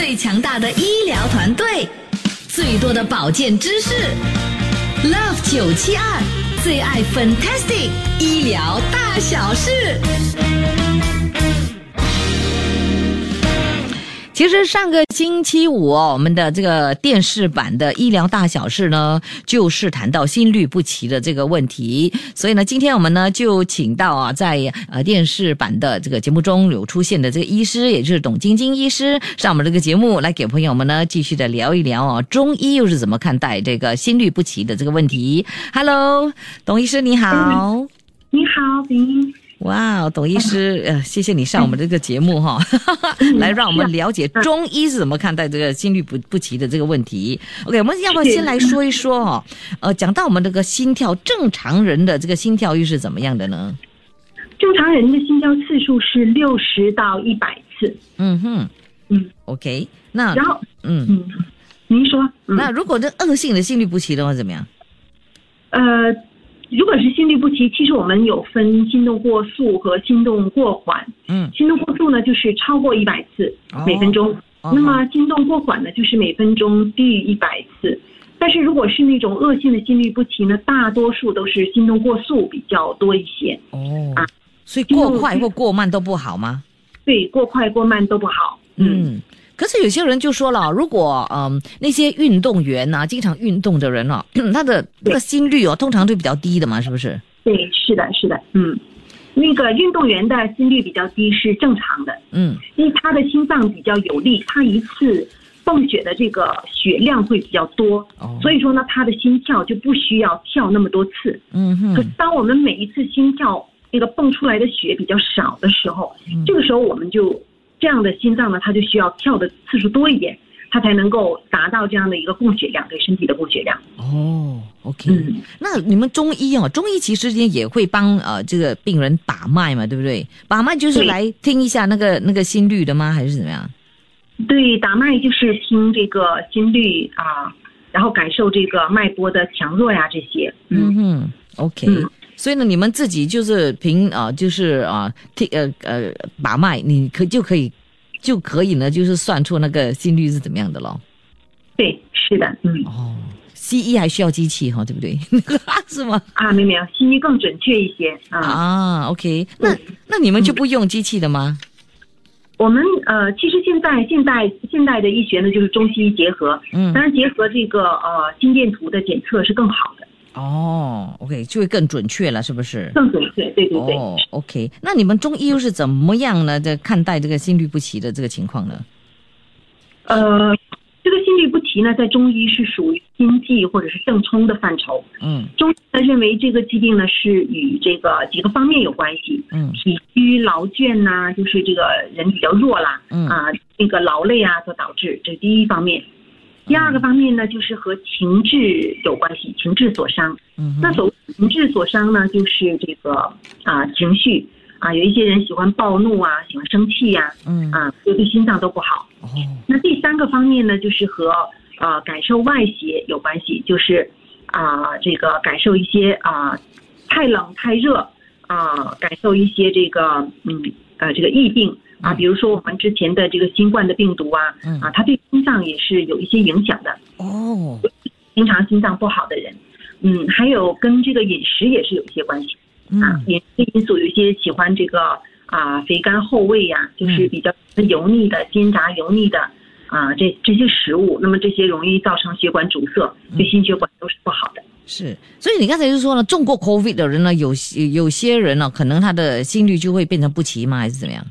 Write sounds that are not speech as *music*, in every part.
最强大的医疗团队，最多的保健知识，Love 九七二最爱 Fantastic 医疗大小事。其实上个星期五，我们的这个电视版的医疗大小事呢，就是谈到心律不齐的这个问题。所以呢，今天我们呢就请到啊，在呃电视版的这个节目中有出现的这个医师，也就是董晶晶医师，上我们这个节目来给朋友们呢继续的聊一聊哦，中医又是怎么看待这个心律不齐的这个问题？Hello，董医师你好。你好，林。哇，董医师，呃，谢谢你上我们这个节目哈，来让我们了解中医是怎么看待这个心律不不齐的这个问题。OK，我们要不要先来说一说哈？呃，讲到我们这个心跳，正常人的这个心跳又是怎么样的呢？正常人的心跳次数是六十到一百次。嗯哼，嗯，OK，那然后，嗯嗯，您说，那如果这恶性的心律不齐的话怎么样？呃。如果是心律不齐，其实我们有分心动过速和心动过缓。嗯，心动过速呢，就是超过一百次每分钟；那么心动过缓呢，就是每分钟低于一百次。但是如果是那种恶性的心律不齐呢，大多数都是心动过速比较多一些。哦，啊，所以过快或过慢都不好吗？对，过快过慢都不好。嗯。可是有些人就说了，如果嗯那些运动员呐，经常运动的人哦，*clears throat* 他的那个心率哦，通常都比较低的嘛，是不是？对，是的，是的，嗯，那个运动员的心率比较低是正常的，嗯，因为他的心脏比较有力，他一次泵血的这个血量会比较多，哦，所以说呢，他的心跳就不需要跳那么多次，嗯哼。可是当我们每一次心跳那个泵出来的血比较少的时候，这个时候我们就。这样的心脏呢，它就需要跳的次数多一点，它才能够达到这样的一个供血量，对身体的供血量。哦，OK，嗯，那你们中医哦，中医其实也会帮呃这个病人把脉嘛，对不对？把脉就是来听一下那个那个心率的吗？还是怎么样？对，打脉就是听这个心率啊，然后感受这个脉搏的强弱呀，这些。嗯哼，OK。所以呢，你们自己就是凭啊，就是啊，听呃呃把脉，你可就可以就可以呢，就是算出那个心率是怎么样的咯。对，是的，嗯。哦，西医还需要机器哈，对不对？*laughs* 是吗？啊，没有没有，西医更准确一些啊。啊，OK，那那你们就不用机器的吗？我们呃，其实现在现代现代的医学呢，就是中西医结合，嗯，当然结合这个呃心电图的检测是更好的。哦，OK，就会更准确了，是不是？更准确，对对对。哦，OK，那你们中医又是怎么样呢？在看待这个心律不齐的这个情况呢？呃，这个心律不齐呢，在中医是属于心悸或者是正冲的范畴。嗯。中医呢认为这个疾病呢是与这个几个方面有关系。嗯。体虚劳倦呐，就是这个人比较弱啦。嗯。啊，那个劳累啊，所导致，这是第一方面。第二个方面呢，就是和情志有关系，情志所伤。嗯，那所谓情志所伤呢，就是这个啊情绪啊，有一些人喜欢暴怒啊，喜欢生气呀，嗯啊，对心脏都不好。哦，那第三个方面呢，就是和啊感受外邪有关系，就是啊这个感受一些啊太冷太热啊，感受一些这个嗯呃这个疫病。啊，比如说我们之前的这个新冠的病毒啊，啊，它对心脏也是有一些影响的哦。经常心脏不好的人，嗯，还有跟这个饮食也是有一些关系啊。饮食因素有一些喜欢这个啊肥甘厚味呀，就是比较油腻的、煎炸油腻的啊，这这些食物，那么这些容易造成血管阻塞，对心血管都是不好的。是，所以你刚才就说了，中过 COVID 的人呢，有有些人呢，可能他的心率就会变成不齐吗？还是怎么样？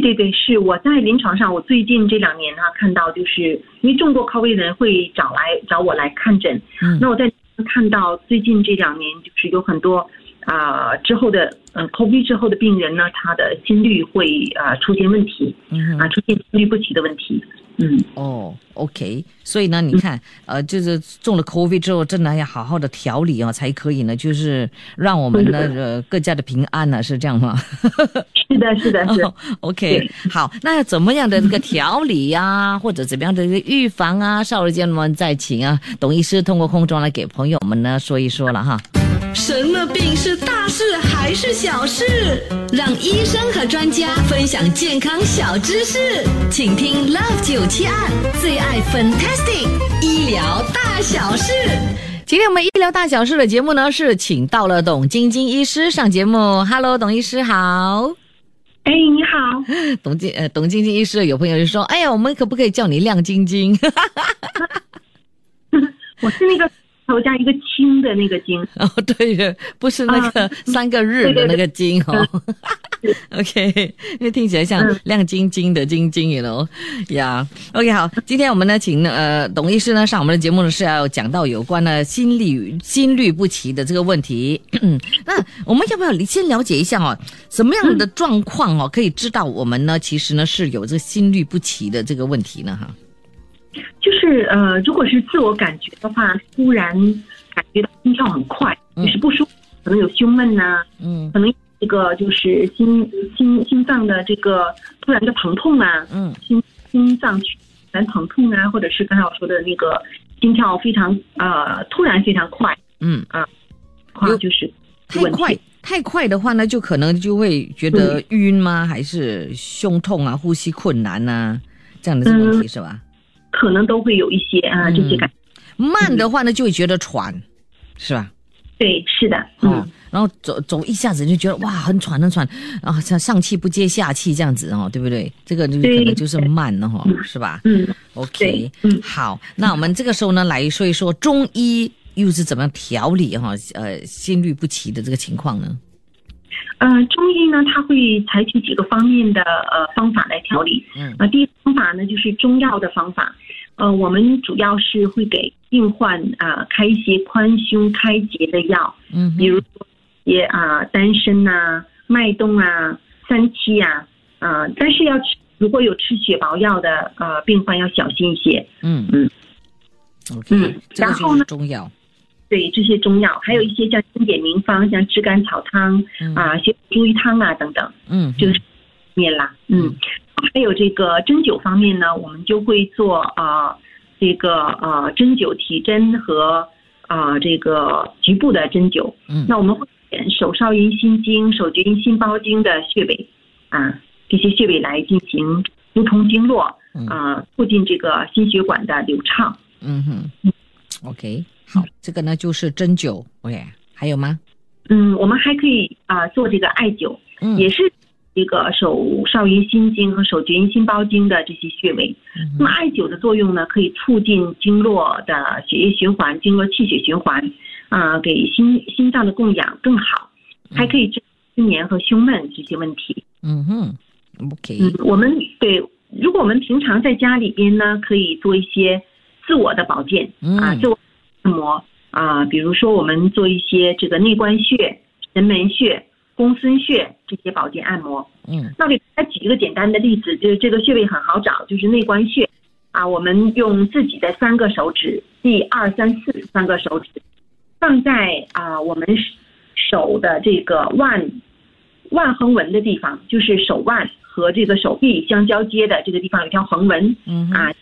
对对对，是我在临床上，我最近这两年呢，看到就是因为中过 COVID 的人会找来找我来看诊，嗯，那我在看到最近这两年就是有很多啊之后的嗯 COVID 之后的病人呢，他的心率会啊出现问题，嗯啊出现心律不齐的问题。嗯哦，OK，所以呢，你看，呃，就是中了 COVID 之后，真的要好好的调理啊，才可以呢，就是让我们呢呃更加的平安呢，是这样吗？*laughs* 是的，是的，是。OK，好，那怎么样的这个调理呀，或者怎么样的一个预防啊？稍后间我们再请啊，董医师通过空中来给朋友们呢说一说了哈。什么病是大事还是小事？让医生和专家分享健康小知识，请听 Love 九七二最爱 Fantastic 医疗大小事。今天我们医疗大小事的节目呢，是请到了董晶晶医师上节目。Hello，董医师好。哎，你好，*laughs* 董晶呃，董晶晶医师有朋友就说，哎呀，我们可不可以叫你亮晶晶？*laughs* 我是那个头加一个金的那个金。哦，对的，不是那个 *laughs* 三个日的那个金哦。*laughs* OK，因为听起来像亮晶晶的晶晶，you know 呀。OK，好，今天我们呢，请呃董医师呢上我们的节目呢，是要讲到有关呢心律心律不齐的这个问题。那我们要不要先了解一下哦，什么样的状况哦，可以知道我们呢其实呢是有这个心律不齐的这个问题呢？哈，就是呃，如果是自我感觉的话，突然感觉到心跳很快，就是不舒服，可能有胸闷呐，嗯可能这个就是心心心脏的这个突然的疼痛啊，嗯心心脏突然疼痛啊，或者是刚才我说的那个心跳非常呃突然非常快，嗯，快有就是太快。太快的话呢，就可能就会觉得晕吗？还是胸痛啊、呼吸困难呐、这样的问题是吧？可能都会有一些啊、嗯这些感慢的话呢，就会觉得喘，是吧？对，是的，哦嗯，，然后走走一下子就觉得哇很喘很喘，啊像上气不接下气这样子哦，对不对？这个就可能就是慢了哈、嗯是吧嗯，？OK，嗯好，那我们这个时候呢来说一说中医又是怎么样调理哈、呃心律不齐的这个情况呢？呃，中医呢，它会采取几个方面的呃方法来调理。嗯呃，第一方法呢，就是中药的方法。呃，我们主要是会给病患啊、呃开一些宽胸开结的药，嗯比如说一些啊、丹参呐、脉动啊、三七啊，啊，但是要吃，如果有吃血薄药的呃病患要小心一些。嗯。嗯，OK，嗯然后呢中药，对这些中药，还有一些像经典名方，像炙甘草汤嗯。啊、些猪鱼汤啊等等。嗯。这个是面啦，嗯，还有这个针灸方面呢，我们就会做啊、呃这个呃针灸提针和啊、呃这个局部的针灸。嗯那我们会选手少阴心经、手厥阴心包经的穴位啊，这些穴位来进行疏通经络嗯啊、促进这个心血管的流畅。嗯哼，OK，好，这个呢就是针灸，OK，还有吗？嗯，我们还可以啊、做这个艾灸，嗯也是这个手少阴心经和手厥阴心包经的这些穴位。嗯那么艾灸的作用呢，可以促进经络的血液循环、经络气血循环，啊、给心心脏的供氧更好，还可以治失眠和胸闷这些问题。嗯哼，OK，嗯，我们对，如果我们平常在家里边呢，可以做一些自我的保健啊，嗯自我按摩啊，比如说我们做一些这个内关穴、神门穴、公孙穴这些保健按摩。嗯那我给大家举一个简单的例子，就是这个穴位很好找，就是内关穴啊。我们用自己的三个手指，第二、三、四三个手指，放在啊我们手的这个腕腕横纹的地方，就是手腕和这个手臂相交接的这个地方有条横纹嗯啊，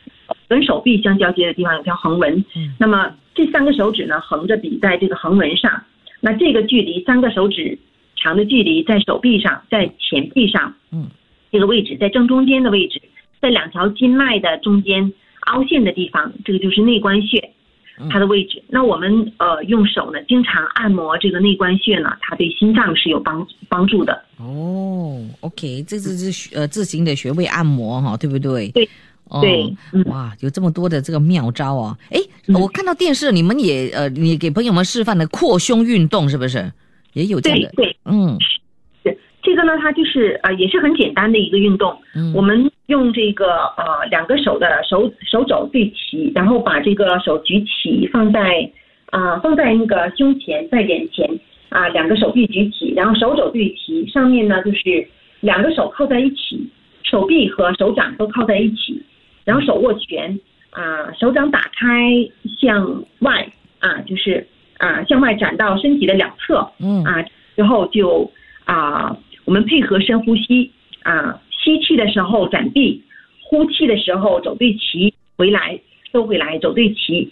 跟手臂相交接的地方有条横纹。嗯那么这三个手指呢，横着比在这个横纹上，那这个距离三个手指长的距离在手臂上，在前臂上，嗯，这个位置在正中间的位置，在两条筋脉的中间凹陷的地方，这个就是内关穴嗯，它的位置。那我们呃用手呢，经常按摩这个内关穴呢，它对心脏是有帮帮助的。哦，OK，这是是学呃自行的穴位按摩哈，对不对？对。哦、对嗯哇，有这么多的这个妙招啊！诶，嗯我看到电视你们也呃，你给朋友们示范的扩胸运动是不是？也有这样的，对对，嗯是这个呢，它就是呃也是很简单的一个运动。嗯，我们用这个呃两个手的手手肘对齐，然后把这个手举起，放在啊、呃放在那个胸前，在眼前啊、两个手臂举起，然后手肘对齐，上面呢就是两个手靠在一起，手臂和手掌都靠在一起，然后手握拳啊、手掌打开向外啊、就是啊、向外展到身体的两侧，嗯啊，之后就啊，我们配合深呼吸啊，吸气的时候展臂，呼气的时候走对齐，回来收回来，走对齐，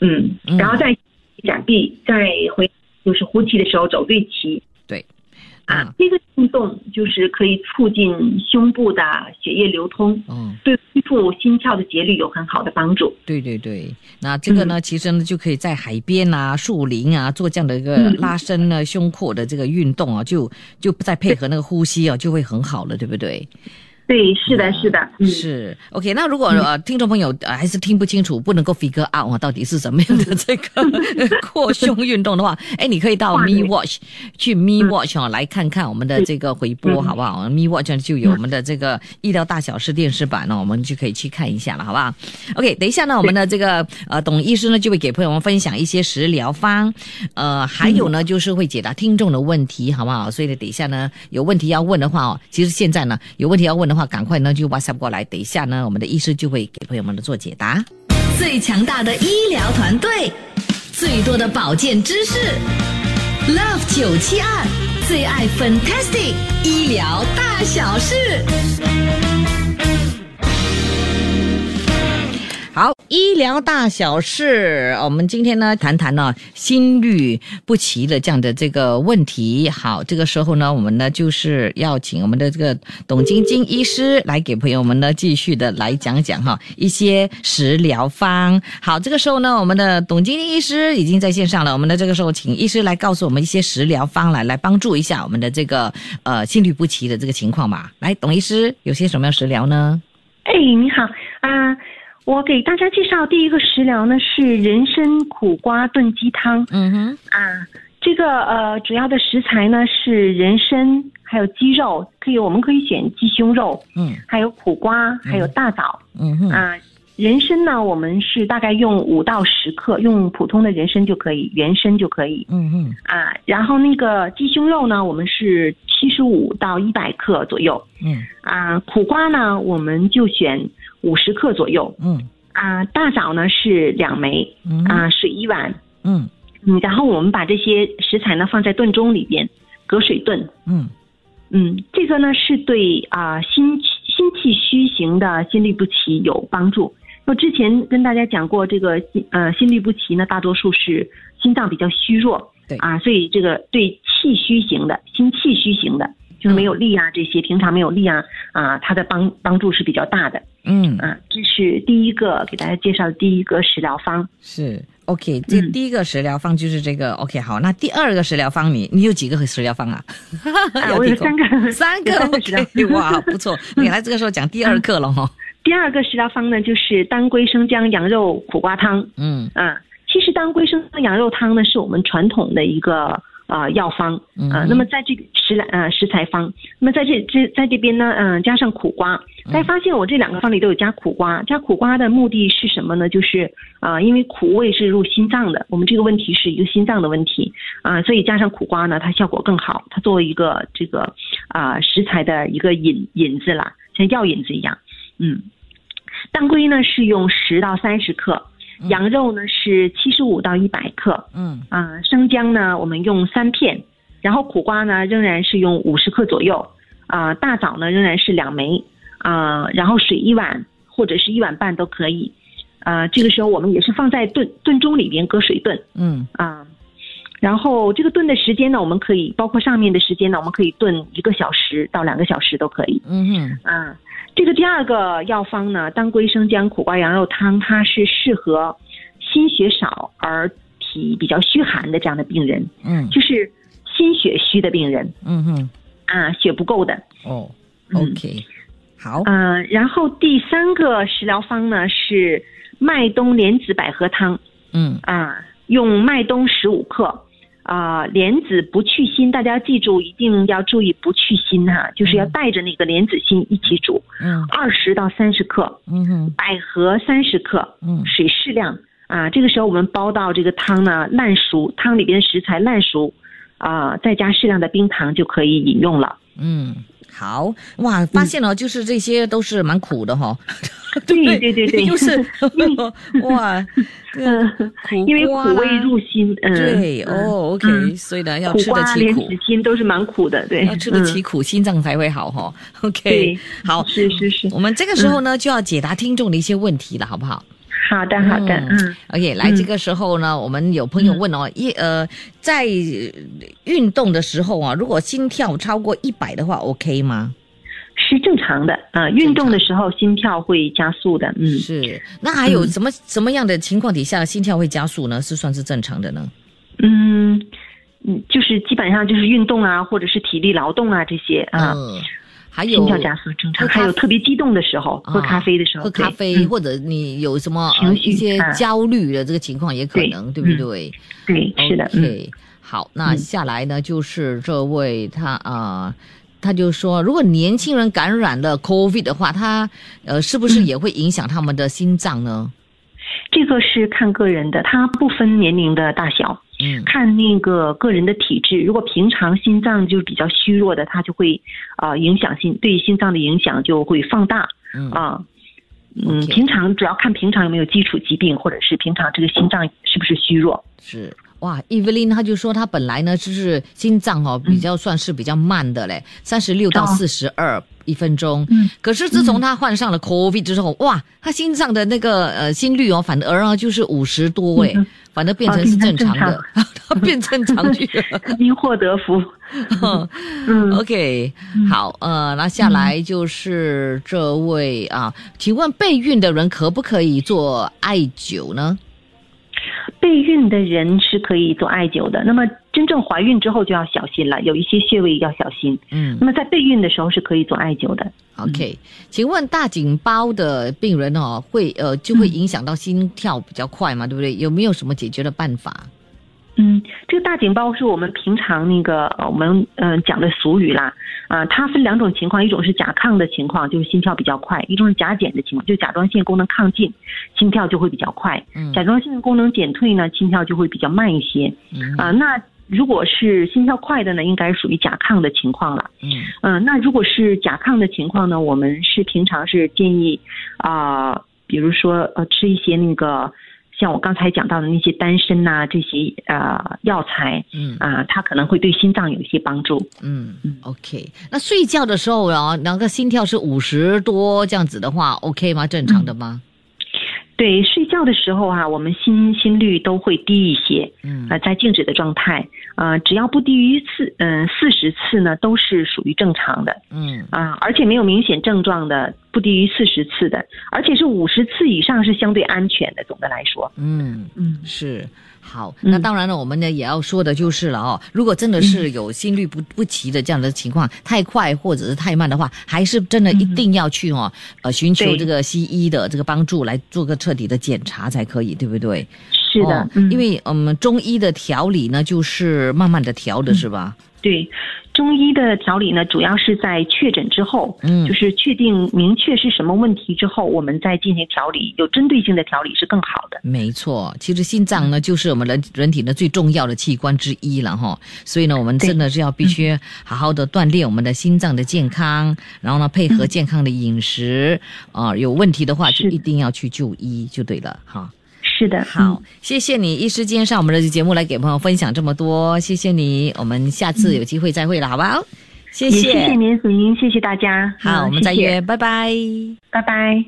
嗯嗯，然后再展臂，再回就是呼气的时候走对齐。对，啊，这个运动就是可以促进胸部的血液流通，嗯，对恢复心跳的节律有很好的帮助。对对对，那这个呢，其实呢就可以在海边啊、树林啊做这样的一个嗯拉伸呢胸廓的这个运动啊，就就再配合那个呼吸啊，就会很好了，对不对？对，是的，是的，嗯，是 OK。那如果呃听众朋友呃还是听不清楚，不能够 figure out 啊，到底是什么样的这个 *laughs* 扩胸运动的话，哎，你可以到 Me Watch 去 Me Watch 哦来看看我们的这个回播，嗯好不好？Me Watch 就有我们的这个医疗大小事电视版呢，我们就可以去看一下了，好不好？OK，等一下呢，我们的这个呃董医师呢就会给朋友们分享一些食疗方，呃，还有呢就是会解答听众的问题，好不好？所以呢，等一下呢有问题要问的话哦，其实现在呢有问题要问的话，赶快呢就 WhatsApp 过来，等一下呢我们的医师就会给朋友们做解答。最强大的医疗团队，最多的保健知识，Love 九七二最爱 Fantastic 医疗大小事。好，医疗大小事，我们今天呢谈谈呢心律不齐的这样的这个问题。好，这个时候呢，我们呢就是要请我们的这个董晶晶医师来给朋友们呢继续的来讲讲哈一些食疗方。好，这个时候呢，我们的董晶晶医师已经在线上了，我们的这个时候请医师来告诉我们一些食疗方来来帮助一下我们的这个呃心律不齐的这个情况吧。来，董医师有些什么样食疗呢？哎，你好啊、我给大家介绍第一个食疗呢是人参苦瓜炖鸡汤嗯哼，啊。这个呃主要的食材呢是人参，还有鸡肉，可以我们可以选鸡胸肉，嗯还有苦瓜，还有大枣嗯哼，啊。人参呢，我们是大概用五到十克，用普通的人参就可以，原参就可以嗯哼。啊。然后那个鸡胸肉呢，我们是七十五到一百克左右嗯啊。苦瓜呢，我们就选五十克左右。嗯。啊，大枣呢是两枚，嗯。啊，水一碗，嗯。嗯，然后我们把这些食材呢放在炖盅里边，隔水炖，嗯。嗯，这个呢是对啊、心心气虚型的心律不齐有帮助。我之前跟大家讲过，这个心呃心律不齐呢，大多数是心脏比较虚弱，对。啊，所以这个对气虚型的心气虚型的，就是没有力啊这些，平常没有力啊啊，它的帮帮助是比较大的。嗯，啊，这是第一个给大家介绍的第一个食疗方。是 OK。这嗯第一个食疗方就是这个 OK。好，那第二个食疗方你你有几个食疗方啊？*laughs* *laughs* 我有三个，*laughs* 三个三个食疗 OK，哇，不错。你来这个时候讲第二个了哈。第二个食疗方呢，就是当归生姜羊肉苦瓜汤。嗯啊，其实当归生姜羊肉汤呢，是我们传统的一个呃药方嗯啊、那么在这个食来呃食材方，那么在这这在这边呢，嗯、加上苦瓜。大家发现我这两个方里都有加苦瓜，加苦瓜的目的是什么呢？就是啊、因为苦味是入心脏的，我们这个问题是一个心脏的问题啊、所以加上苦瓜呢，它效果更好。它作为一个这个啊、食材的一个引引子啦，像药引子一样，嗯。当归呢是用十到三十克，羊肉呢是七十五到一百克，嗯啊、生姜呢我们用三片，然后苦瓜呢仍然是用五十克左右，啊、大枣呢仍然是两枚，啊、然后水一碗或者是一碗半都可以，啊、这个时候我们也是放在炖炖盅里边搁水炖，嗯啊、然后这个炖的时间呢，我们可以包括上面的时间呢，我们可以炖一个小时到两个小时都可以。嗯哼啊，这个第二个药方呢，当归生姜苦瓜羊肉汤，它是适合心血少而体比较虚寒的这样的病人，嗯。就是心血虚的病人嗯哼。啊，血不够的。哦嗯。OK 好。嗯、然后第三个食疗方呢是麦冬莲子百合汤嗯。啊，用麦冬十五克。啊、莲子不去心，大家记住，一定要注意不去心哈、就是要带着那个莲子心一起煮，嗯二十到三十克。嗯哼百合三十克，嗯水适量啊。这个时候我们煲到这个汤呢烂熟，汤里边食材烂熟，啊，再加适量的冰糖就可以饮用了。嗯。好。哇，发现了，就是这些都是蛮苦的哈。对对对对，就 *laughs* 是 *laughs* 哇，这个苦因为苦味入心，嗯，对嗯。哦，OK，嗯。所以呢要吃得起苦。心都是蛮苦的，对，要吃得起嗯苦，心脏才会好哈。OK，好，是是是，我们这个时候呢就要解答听众的一些问题了，好不好？好的，好的，嗯。OK，来，嗯这个时候呢，我们有朋友问哦，一呃，在运动的时候啊，如果心跳超过一百的话，OK 吗？是正常的啊、运动的时候心跳会加速的，嗯，是。那还有什么、什么样的情况底下心跳会加速呢？是算是正常的呢？嗯嗯，就是基本上就是运动啊，或者是体力劳动啊这些啊，嗯，还有心跳加速正常。还有特别激动的时候，啊喝咖啡的时候，喝咖啡，嗯。或者你有什么一些啊焦虑的这个情况也可能，对不嗯。对？对，是的，对好，那嗯。下来呢，就是这位他啊、他就说，如果年轻人感染了 COVID 的话，他呃是不嗯。是也会影响他们的心脏呢？这个是看个人的，它不分年龄的大小，嗯看那个个人的体质。如果平常心脏就是比较虚弱的，它就会啊、影响心对心脏的影响就会放大嗯啊。嗯平常主要看平常有没有基础疾病，或者是平常这个心脏是不是虚弱。是哇，Evelyn 他就说他本来呢就是心脏哦比较算是比较慢的嘞，三十六到哦四十二一分钟。嗯可是自从他患上了 COVID 之后，哇，他心脏的那个呃心率哦，反而啊就是五十多位，嗯反而变成哦是正常的，他变正常去了。*laughs* 因祸 *laughs* 得福。*laughs* 嗯 OK，好，呃，那下来就是这位啊，请问备孕的人可不可以做艾灸呢？备孕的人是可以做艾灸的，那么真正怀孕之后就要小心了，有一些穴位要小心。嗯那么在备孕的时候是可以做艾灸的。，OK，请问大颈包的病人哦，会呃就会影响到心跳比较快嘛，对不对？有没有什么解决的办法？嗯，这个大颈包是我们平常那个呃我们嗯、呃讲的俗语啦，啊、它分两种情况，一种是甲亢的情况，就是心跳比较快；一种是甲减的情况，就甲状腺功能亢进，心跳就会比较快。嗯甲状腺功能减退呢，心跳就会比较慢一些。嗯啊、那如果是心跳快的呢，应该属于甲亢的情况了。嗯嗯，那如果是甲亢的情况呢，我们是平常是建议啊、比如说呃吃一些那个像我刚才讲到的那些丹参呐、这些呃药材嗯啊、它可能会对心脏有一些帮助。嗯嗯，OK。那睡觉的时候啊，那个心跳是五十多这样子的话，OK 吗？正常的吗？对，睡觉的时候啊，我们心心率都会低一些，嗯呃，在静止的状态，呃，只要不低于四，嗯、四十次呢，都是属于正常的。嗯啊，而且没有明显症状的，不低于四十次的，而且是五十次以上是相对安全的。总的来说，嗯。嗯，是好，嗯那当然了，我们呢也要说的就是了哦。如果真的是有心律不不齐的这样的情况，太快或者是太慢的话，还是真的一定要去哦，呃，寻求这个西医的这个帮助来做个彻底的检查才可以，对不对？是的，哦嗯，因为嗯，中医的调理呢，就是慢慢的调的是吧？对中医的调理呢，主要是在确诊之后，嗯就是确定明确是什么问题之后，我们再进行调理，有针对性的调理是更好的。没错，其实心脏呢，就是我们人人体的最重要的器官之一了哈。所以呢，我们真的是要必须好好的锻炼我们的心脏的健康，然后呢，配合健康的饮食啊、有问题的话就一定要去就医就对了哈。是的，好嗯，，谢谢你一时间上我们的节目来给朋友分享这么多，谢谢你，我们下次有机会再会了，好不好？谢谢谢谢您，子英，谢谢大家。好，嗯我们再谢谢约，拜拜。拜拜。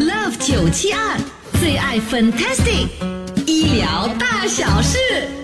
Love 九七二最爱 Fantastic 医疗大小事。